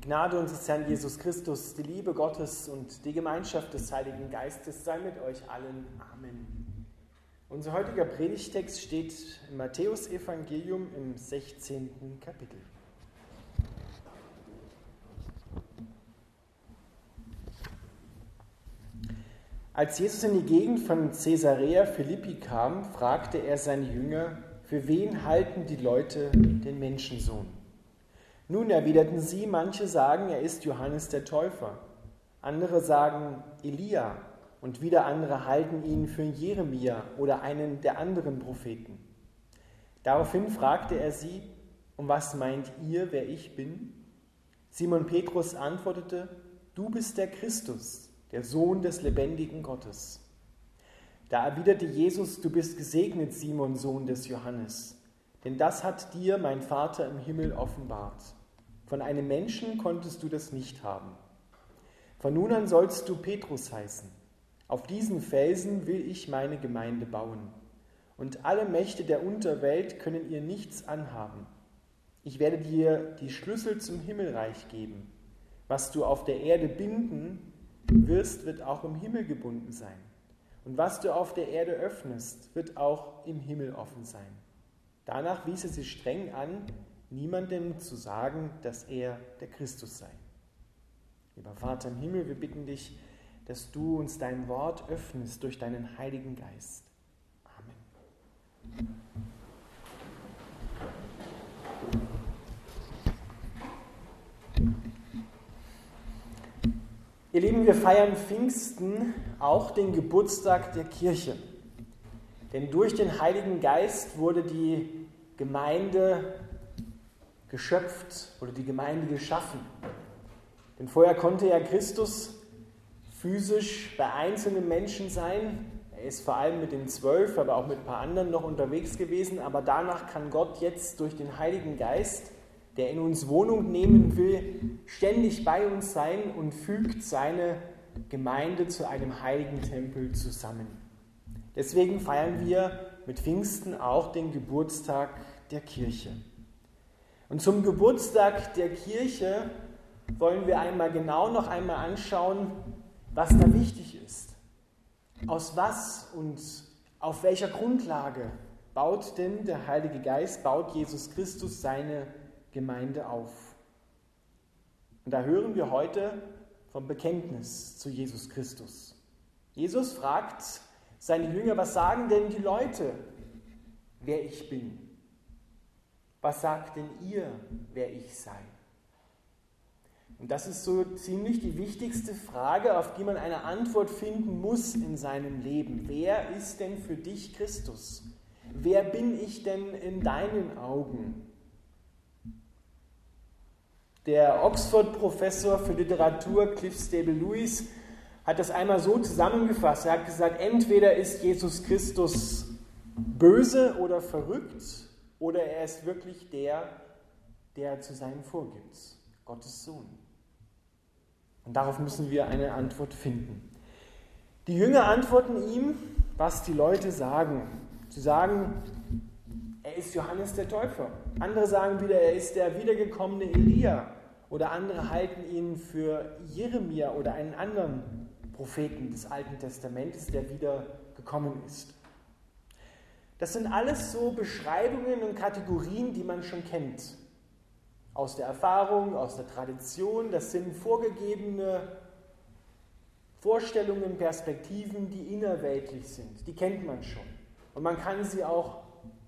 Die Gnade unseres Herrn Jesus Christus, die Liebe Gottes und die Gemeinschaft des Heiligen Geistes sei mit euch allen. Amen. Unser heutiger Predigtext steht im Matthäusevangelium im 16. Kapitel. Als Jesus in die Gegend von Caesarea Philippi kam, fragte er seine Jünger, für wen halten die Leute den Menschensohn? Nun erwiderten sie, manche sagen, er ist Johannes der Täufer, andere sagen Elia und wieder andere halten ihn für Jeremia oder einen der anderen Propheten. Daraufhin fragte er sie, um was meint ihr, wer ich bin? Simon Petrus antwortete, du bist der Christus, der Sohn des lebendigen Gottes. Da erwiderte Jesus, du bist gesegnet, Simon, Sohn des Johannes, denn das hat dir mein Vater im Himmel offenbart. Von einem Menschen konntest du das nicht haben. Von nun an sollst du Petrus heißen. Auf diesen Felsen will ich meine Gemeinde bauen. Und alle Mächte der Unterwelt können ihr nichts anhaben. Ich werde dir die Schlüssel zum Himmelreich geben. Was du auf der Erde binden wirst, wird auch im Himmel gebunden sein. Und was du auf der Erde öffnest, wird auch im Himmel offen sein. Danach wies er sie streng an, niemandem zu sagen, dass er der Christus sei. Lieber Vater im Himmel, wir bitten dich, dass du uns dein Wort öffnest durch deinen Heiligen Geist. Amen. Ihr Lieben, wir feiern Pfingsten auch den Geburtstag der Kirche. Denn durch den Heiligen Geist wurde die Gemeinde geschöpft oder die Gemeinde geschaffen. Denn vorher konnte ja Christus physisch bei einzelnen Menschen sein. Er ist vor allem mit den zwölf, aber auch mit ein paar anderen noch unterwegs gewesen. Aber danach kann Gott jetzt durch den Heiligen Geist, der in uns Wohnung nehmen will, ständig bei uns sein und fügt seine Gemeinde zu einem heiligen Tempel zusammen. Deswegen feiern wir mit Pfingsten auch den Geburtstag der Kirche. Und zum Geburtstag der Kirche wollen wir einmal genau noch einmal anschauen, was da wichtig ist. Aus was und auf welcher Grundlage baut denn der Heilige Geist, baut Jesus Christus seine Gemeinde auf? Und da hören wir heute vom Bekenntnis zu Jesus Christus. Jesus fragt seine Jünger, was sagen denn die Leute, wer ich bin? Was sagt denn ihr, wer ich sei? Und das ist so ziemlich die wichtigste Frage, auf die man eine Antwort finden muss in seinem Leben. Wer ist denn für dich Christus? Wer bin ich denn in deinen Augen? Der Oxford-Professor für Literatur Cliff Stable Lewis hat das einmal so zusammengefasst. Er hat gesagt, entweder ist Jesus Christus böse oder verrückt oder er ist wirklich der, der zu sein vorgibt, Gottes Sohn. Und darauf müssen wir eine Antwort finden. Die Jünger antworten ihm, was die Leute sagen. Sie sagen, er ist Johannes der Täufer. Andere sagen wieder, er ist der wiedergekommene Elia. Oder andere halten ihn für Jeremia oder einen anderen Propheten des Alten Testamentes, der wieder gekommen ist. Das sind alles so Beschreibungen und Kategorien, die man schon kennt. Aus der Erfahrung, aus der Tradition. Das sind vorgegebene Vorstellungen, Perspektiven, die innerweltlich sind. Die kennt man schon. Und man kann sie auch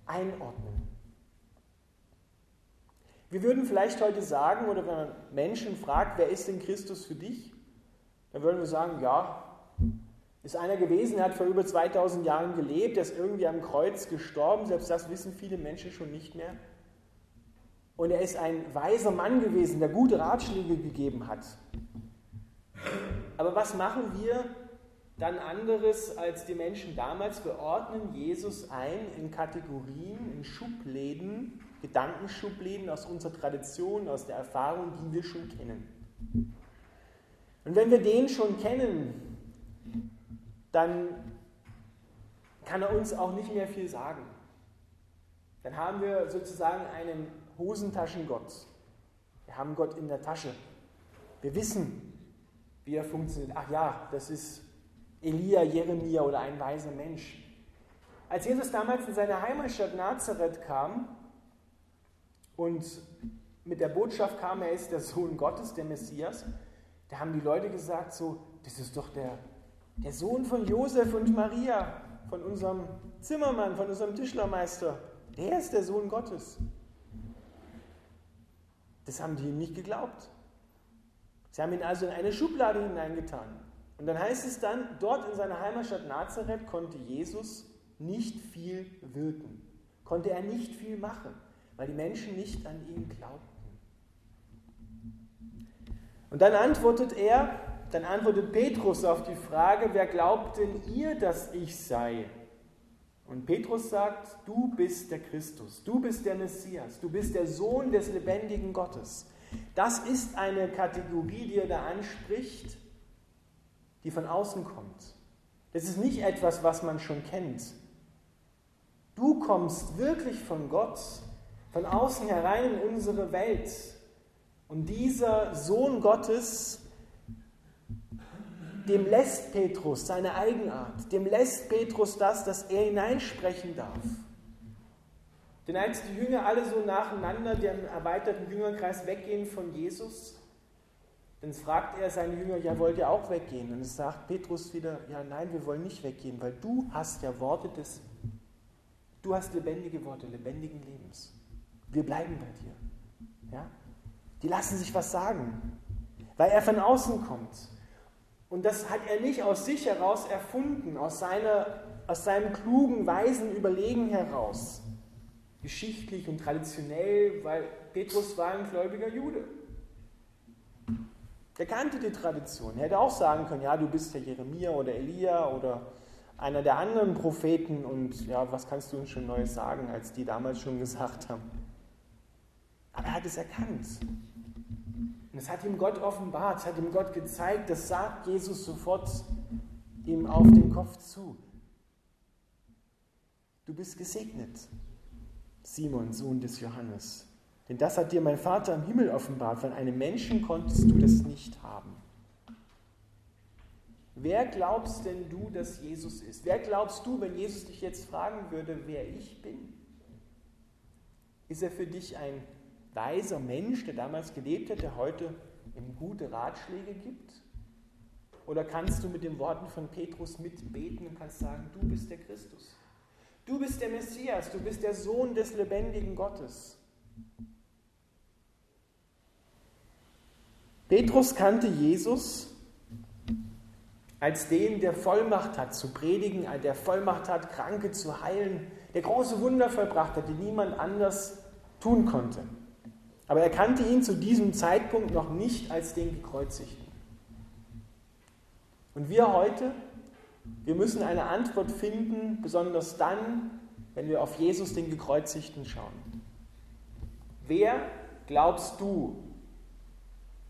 einordnen. Wir würden vielleicht heute sagen, oder wenn man Menschen fragt, wer ist denn Christus für dich? Dann würden wir sagen, ja, ist einer gewesen, der hat vor über 2000 Jahren gelebt, der ist irgendwie am Kreuz gestorben, selbst das wissen viele Menschen schon nicht mehr. Und er ist ein weiser Mann gewesen, der gute Ratschläge gegeben hat. Aber was machen wir dann anderes als die Menschen damals? Wir ordnen Jesus ein in Kategorien, in Schubläden, Gedankenschubläden aus unserer Tradition, aus der Erfahrung, die wir schon kennen. Und wenn wir den schon kennen, dann kann er uns auch nicht mehr viel sagen. Dann haben wir sozusagen einen Hosentaschengott. Wir haben Gott in der Tasche. Wir wissen, wie er funktioniert. Ach ja, das ist Elia, Jeremia oder ein weiser Mensch. Als Jesus damals in seine Heimatstadt Nazareth kam und mit der Botschaft kam, er ist der Sohn Gottes, der Messias, da haben die Leute gesagt so, das ist doch der, der Sohn von Josef und Maria, von unserem Zimmermann, von unserem Tischlermeister. Der ist der Sohn Gottes. Das haben die ihm nicht geglaubt. Sie haben ihn also in eine Schublade hineingetan. Und dann heißt es dann, dort in seiner Heimatstadt Nazareth konnte Jesus nicht viel wirken, konnte er nicht viel machen, weil die Menschen nicht an ihn glaubten. Und dann antwortet er, dann antwortet Petrus auf die Frage, wer glaubt denn ihr, dass ich sei? Und Petrus sagt, du bist der Christus, du bist der Messias, du bist der Sohn des lebendigen Gottes. Das ist eine Kategorie, die er da anspricht, die von außen kommt. Das ist nicht etwas, was man schon kennt. Du kommst wirklich von Gott, von außen herein in unsere Welt. Und dieser Sohn Gottes, dem lässt Petrus seine Eigenart, dem lässt Petrus das, dass er hineinsprechen darf. Denn als die Jünger alle so nacheinander dem erweiterten Jüngerkreis weggehen von Jesus, dann fragt er seine Jünger, ja, wollt ihr auch weggehen? Und es sagt Petrus wieder, ja, nein, wir wollen nicht weggehen, weil du hast ja Worte des, du hast lebendige Worte, lebendigen Lebens. Wir bleiben bei dir. Ja? Die lassen sich was sagen, weil er von außen kommt. Und das hat er nicht aus sich heraus erfunden, aus, seiner, aus seinem klugen, weisen Überlegen heraus. Geschichtlich und traditionell, weil Petrus war ein gläubiger Jude. Der kannte die Tradition. Er hätte auch sagen können, ja, du bist der Jeremia oder Elia oder einer der anderen Propheten und ja, was kannst du uns schon Neues sagen, als die damals schon gesagt haben. Aber er hat es erkannt. Und es hat ihm Gott offenbart, es hat ihm Gott gezeigt, das sagt Jesus sofort ihm auf den Kopf zu. Du bist gesegnet, Simon, Sohn des Johannes. Denn das hat dir mein Vater im Himmel offenbart. Von einem Menschen konntest du das nicht haben. Wer glaubst denn du, dass Jesus ist? Wer glaubst du, wenn Jesus dich jetzt fragen würde, wer ich bin? Ist er für dich ein weiser Mensch, der damals gelebt hat, der heute ihm gute Ratschläge gibt? Oder kannst du mit den Worten von Petrus mitbeten und kannst sagen, du bist der Christus? Du bist der Messias, du bist der Sohn des lebendigen Gottes. Petrus kannte Jesus als den, der Vollmacht hat zu predigen, der Vollmacht hat, Kranke zu heilen, der große Wunder vollbracht hat, die niemand anders tun konnte. Aber er kannte ihn zu diesem Zeitpunkt noch nicht als den Gekreuzigten. Und wir heute, wir müssen eine Antwort finden, besonders dann, wenn wir auf Jesus, den Gekreuzigten, schauen. Wer glaubst du,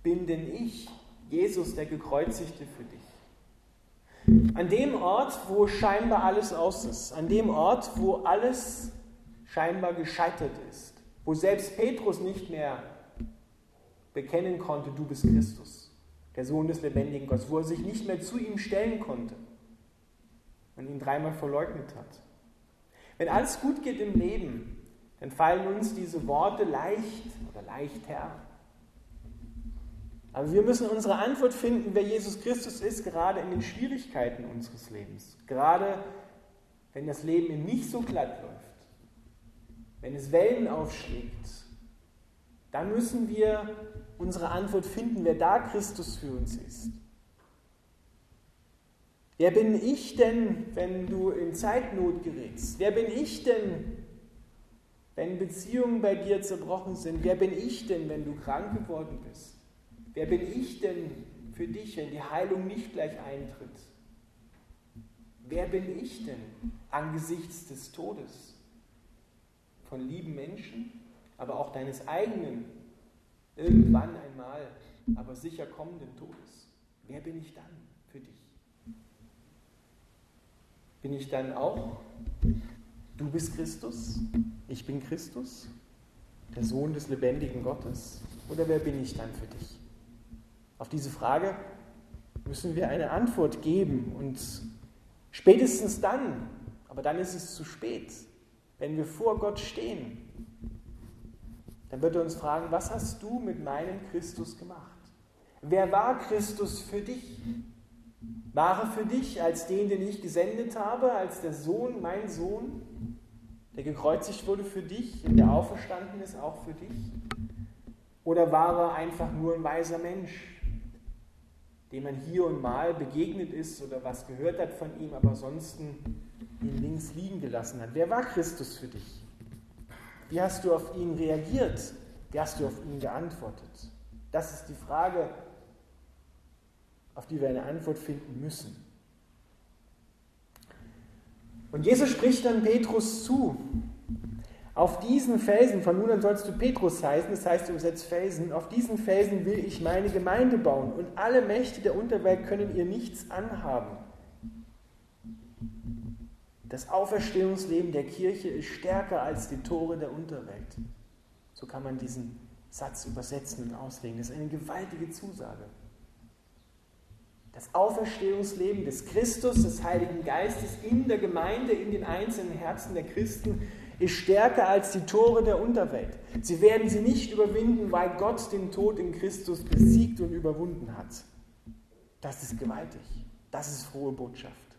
bin denn ich, Jesus, der Gekreuzigte für dich? An dem Ort, wo scheinbar alles aus ist, an dem Ort, wo alles scheinbar gescheitert ist, wo selbst Petrus nicht mehr bekennen konnte, du bist Christus, der Sohn des lebendigen Gottes, wo er sich nicht mehr zu ihm stellen konnte und ihn dreimal verleugnet hat. Wenn alles gut geht im Leben, dann fallen uns diese Worte leicht oder leichter. Aber wir müssen unsere Antwort finden, wer Jesus Christus ist, gerade in den Schwierigkeiten unseres Lebens. Gerade wenn das Leben ihm nicht so glatt läuft, wenn es Wellen aufschlägt, dann müssen wir unsere Antwort finden, wer da Christus für uns ist. Wer bin ich denn, wenn du in Zeitnot gerätst? Wer bin ich denn, wenn Beziehungen bei dir zerbrochen sind? Wer bin ich denn, wenn du krank geworden bist? Wer bin ich denn für dich, wenn die Heilung nicht gleich eintritt? Wer bin ich denn angesichts des Todes von lieben Menschen, aber auch deines eigenen, irgendwann einmal, aber sicher kommenden Todes? Wer bin ich dann für dich? Bin ich dann auch, du bist Christus, ich bin Christus, der Sohn des lebendigen Gottes? Oder wer bin ich dann für dich? Auf diese Frage müssen wir eine Antwort geben und spätestens dann, aber dann ist es zu spät, wenn wir vor Gott stehen, dann wird er uns fragen, was hast du mit meinem Christus gemacht? Wer war Christus für dich? War er für dich als den, den ich gesendet habe, als der Sohn, mein Sohn, der gekreuzigt wurde für dich und der auferstanden ist auch für dich? Oder war er einfach nur ein weiser Mensch, dem man hier und mal begegnet ist oder was gehört hat von ihm, aber ansonsten ihn links liegen gelassen hat? Wer war Christus für dich? Wie hast du auf ihn reagiert? Wie hast du auf ihn geantwortet? Das ist die Frage, auf die wir eine Antwort finden müssen. Und Jesus spricht dann Petrus zu. Auf diesen Felsen, von nun an sollst du Petrus heißen, das heißt übersetzt Felsen, auf diesen Felsen will ich meine Gemeinde bauen und alle Mächte der Unterwelt können ihr nichts anhaben. Das Auferstehungsleben der Kirche ist stärker als die Tore der Unterwelt. So kann man diesen Satz übersetzen und auslegen. Das ist eine gewaltige Zusage. Das Auferstehungsleben des Christus, des Heiligen Geistes in der Gemeinde, in den einzelnen Herzen der Christen ist stärker als die Tore der Unterwelt. Sie werden sie nicht überwinden, weil Gott den Tod in Christus besiegt und überwunden hat. Das ist gewaltig. Das ist frohe Botschaft.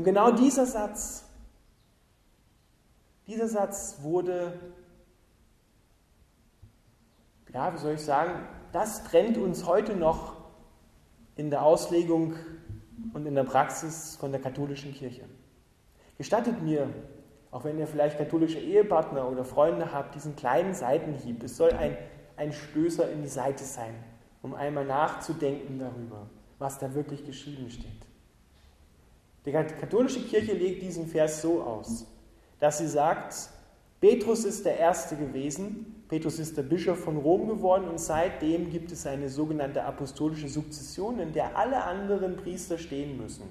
Und genau dieser Satz, dieser Satz wurde, ja, wie soll ich sagen, das trennt uns heute noch in der Auslegung und in der Praxis von der katholischen Kirche. Gestattet mir, auch wenn ihr vielleicht katholische Ehepartner oder Freunde habt, diesen kleinen Seitenhieb. Es soll ein, ein Stößer in die Seite sein, um einmal nachzudenken darüber, was da wirklich geschrieben steht. Die katholische Kirche legt diesen Vers so aus, dass sie sagt, Petrus ist der Erste gewesen, Petrus ist der Bischof von Rom geworden und seitdem gibt es eine sogenannte apostolische Sukzession, in der alle anderen Priester stehen müssen,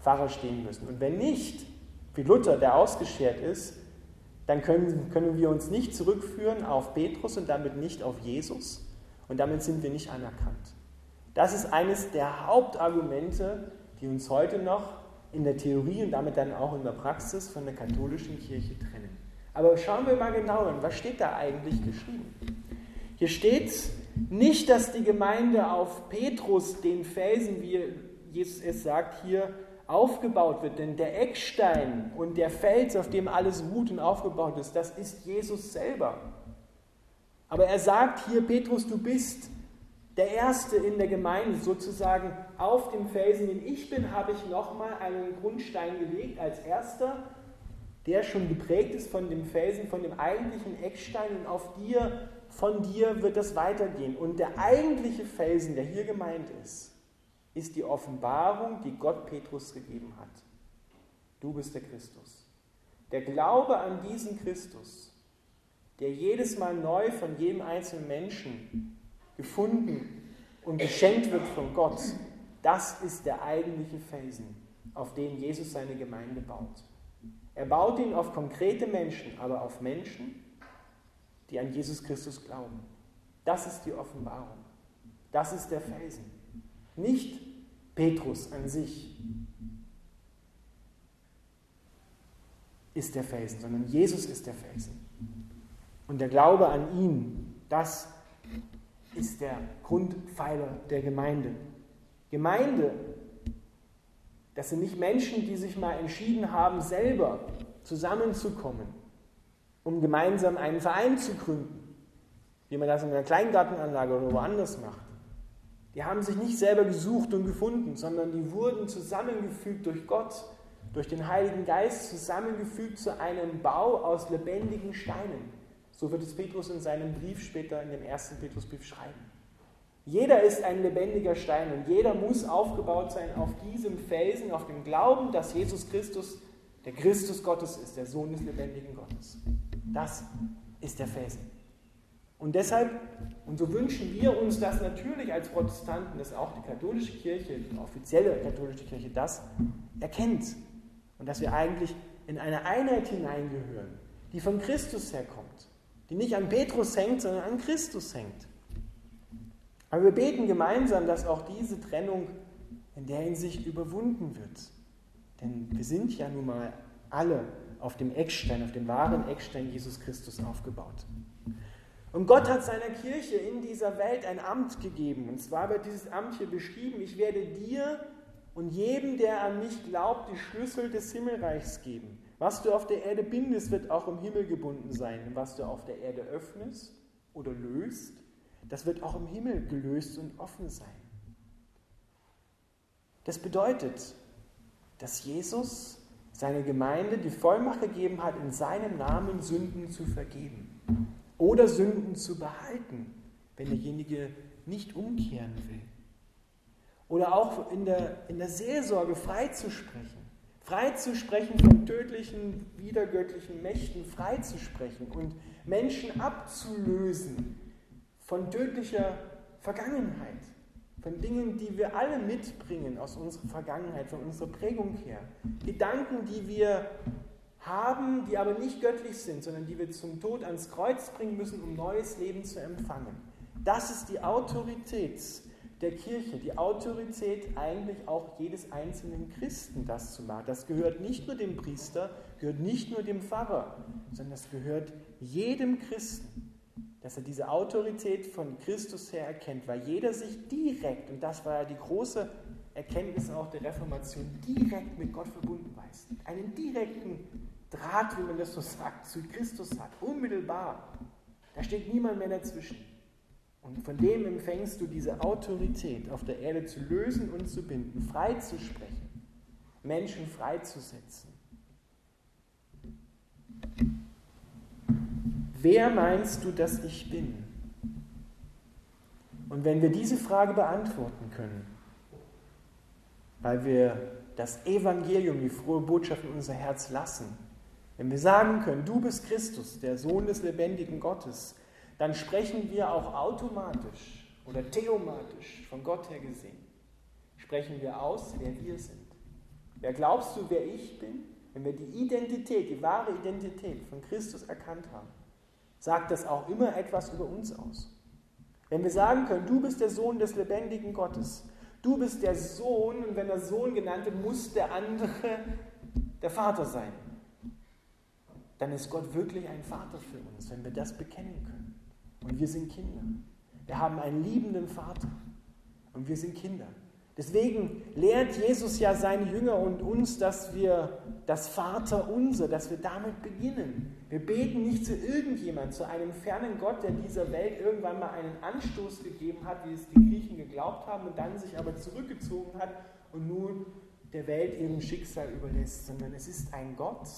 Pfarrer stehen müssen. Und wenn nicht, wie Luther, der ausgeschert ist, dann können, können wir uns nicht zurückführen auf Petrus und damit nicht auf Jesus und damit sind wir nicht anerkannt. Das ist eines der Hauptargumente, die uns heute noch in der Theorie und damit dann auch in der Praxis von der katholischen Kirche trennen. Aber schauen wir mal genau hin, was steht da eigentlich geschrieben? Hier steht nicht, dass die Gemeinde auf Petrus, den Felsen, wie Jesus es sagt, hier aufgebaut wird. Denn der Eckstein und der Fels, auf dem alles ruht und aufgebaut ist, das ist Jesus selber. Aber er sagt hier, Petrus, du bist der Erste in der Gemeinde, sozusagen auf dem Felsen, den ich bin, habe ich nochmal einen Grundstein gelegt als Erster der schon geprägt ist von dem Felsen, von dem eigentlichen Eckstein und auf dir, von dir wird das weitergehen. Und der eigentliche Felsen, der hier gemeint ist, ist die Offenbarung, die Gott Petrus gegeben hat. Du bist der Christus. Der Glaube an diesen Christus, der jedes Mal neu von jedem einzelnen Menschen gefunden und geschenkt wird von Gott, das ist der eigentliche Felsen, auf den Jesus seine Gemeinde baut. Er baut ihn auf konkrete Menschen, aber auf Menschen, die an Jesus Christus glauben. Das ist die Offenbarung. Das ist der Felsen. Nicht Petrus an sich ist der Felsen, sondern Jesus ist der Felsen. Und der Glaube an ihn, das ist der Grundpfeiler der Gemeinde. Gemeinde das sind nicht Menschen, die sich mal entschieden haben, selber zusammenzukommen, um gemeinsam einen Verein zu gründen, wie man das in einer Kleingartenanlage oder woanders macht. Die haben sich nicht selber gesucht und gefunden, sondern die wurden zusammengefügt durch Gott, durch den Heiligen Geist, zusammengefügt zu einem Bau aus lebendigen Steinen. So wird es Petrus in seinem Brief später in dem ersten Petrusbrief schreiben. Jeder ist ein lebendiger Stein und jeder muss aufgebaut sein auf diesem Felsen, auf dem Glauben, dass Jesus Christus der Christus Gottes ist, der Sohn des lebendigen Gottes. Das ist der Felsen. Und deshalb, und so wünschen wir uns das natürlich als Protestanten, dass auch die katholische Kirche, die offizielle katholische Kirche das erkennt und dass wir eigentlich in eine Einheit hineingehören, die von Christus herkommt, die nicht an Petrus hängt, sondern an Christus hängt. Aber wir beten gemeinsam, dass auch diese Trennung in der Hinsicht überwunden wird. Denn wir sind ja nun mal alle auf dem Eckstein, auf dem wahren Eckstein Jesus Christus aufgebaut. Und Gott hat seiner Kirche in dieser Welt ein Amt gegeben. Und zwar wird dieses Amt hier beschrieben, ich werde dir und jedem, der an mich glaubt, die Schlüssel des Himmelreichs geben. Was du auf der Erde bindest, wird auch im Himmel gebunden sein. Was du auf der Erde öffnest oder löst, das wird auch im Himmel gelöst und offen sein. Das bedeutet, dass Jesus seine Gemeinde die Vollmacht gegeben hat, in seinem Namen Sünden zu vergeben oder Sünden zu behalten, wenn derjenige nicht umkehren will. Oder auch in der, in der Seelsorge freizusprechen. Freizusprechen von tödlichen, widergöttlichen Mächten, freizusprechen und Menschen abzulösen von tödlicher Vergangenheit, von Dingen, die wir alle mitbringen aus unserer Vergangenheit, von unserer Prägung her. Gedanken, die wir haben, die aber nicht göttlich sind, sondern die wir zum Tod ans Kreuz bringen müssen, um neues Leben zu empfangen. Das ist die Autorität der Kirche, die Autorität eigentlich auch jedes einzelnen Christen, das zu machen. Das gehört nicht nur dem Priester, gehört nicht nur dem Pfarrer, sondern das gehört jedem Christen, dass er diese Autorität von Christus her erkennt, weil jeder sich direkt, und das war ja die große Erkenntnis auch der Reformation, direkt mit Gott verbunden weiß. Einen direkten Draht, wie man das so sagt, zu Christus hat, unmittelbar. Da steht niemand mehr dazwischen. Und von dem empfängst du diese Autorität, auf der Erde zu lösen und zu binden, frei zu sprechen, Menschen freizusetzen. Wer meinst du, dass ich bin? Und wenn wir diese Frage beantworten können, weil wir das Evangelium, die frohe Botschaft in unser Herz lassen, wenn wir sagen können, du bist Christus, der Sohn des lebendigen Gottes, dann sprechen wir auch automatisch oder theomatisch von Gott her gesehen, sprechen wir aus, wer wir sind. Wer glaubst du, wer ich bin? Wenn wir die Identität, die wahre Identität von Christus erkannt haben, sagt das auch immer etwas über uns aus. Wenn wir sagen können, du bist der Sohn des lebendigen Gottes, du bist der Sohn, und wenn der Sohn genannt wird, muss der andere der Vater sein, dann ist Gott wirklich ein Vater für uns, wenn wir das bekennen können. Und wir sind Kinder. Wir haben einen liebenden Vater. Und wir sind Kinder. Deswegen lehrt Jesus ja seine Jünger und uns, dass wir das Vater unser, dass wir damit beginnen. Wir beten nicht zu irgendjemand, zu einem fernen Gott, der dieser Welt irgendwann mal einen Anstoß gegeben hat, wie es die Griechen geglaubt haben und dann sich aber zurückgezogen hat und nun der Welt ihrem Schicksal überlässt, sondern es ist ein Gott,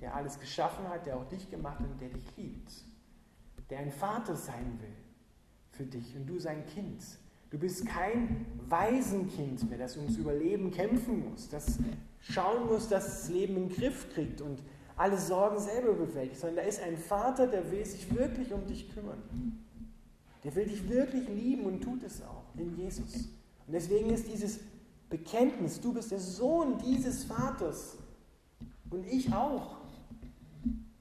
der alles geschaffen hat, der auch dich gemacht hat und der dich liebt der ein Vater sein will für dich und du sein Kind. Du bist kein Waisenkind mehr, das ums Überleben kämpfen muss, das schauen muss, dass das Leben in den Griff kriegt und alle Sorgen selber bewältigt, sondern da ist ein Vater, der will sich wirklich um dich kümmern. Der will dich wirklich lieben und tut es auch in Jesus. Und deswegen ist dieses Bekenntnis, du bist der Sohn dieses Vaters und ich auch,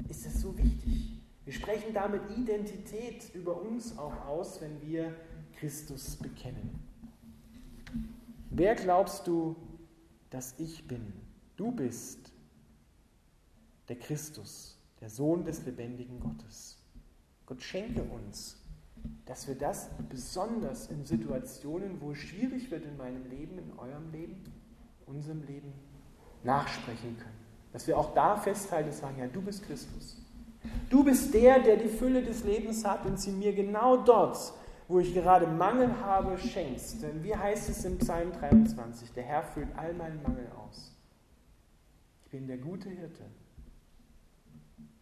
ist das so wichtig. Wir sprechen damit Identität über uns auch aus, wenn wir Christus bekennen. Wer glaubst du, dass ich bin? Du bist der Christus, der Sohn des lebendigen Gottes. Gott schenke uns, dass wir das besonders in Situationen, wo es schwierig wird in meinem Leben, in eurem Leben, unserem Leben, nachsprechen können. Dass wir auch da festhalten und sagen, ja, du bist Christus. Du bist der, der die Fülle des Lebens hat und sie mir genau dort, wo ich gerade Mangel habe, schenkst. Denn wie heißt es im Psalm 23? Der Herr füllt all meinen Mangel aus. Ich bin der gute Hirte,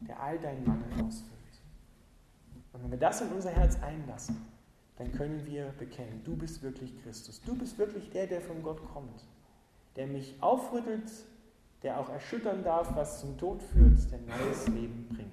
der all deinen Mangel ausfüllt. Und wenn wir das in unser Herz einlassen, dann können wir bekennen, du bist wirklich Christus. Du bist wirklich der, der von Gott kommt, der mich aufrüttelt, der auch erschüttern darf, was zum Tod führt, der neues Leben bringt.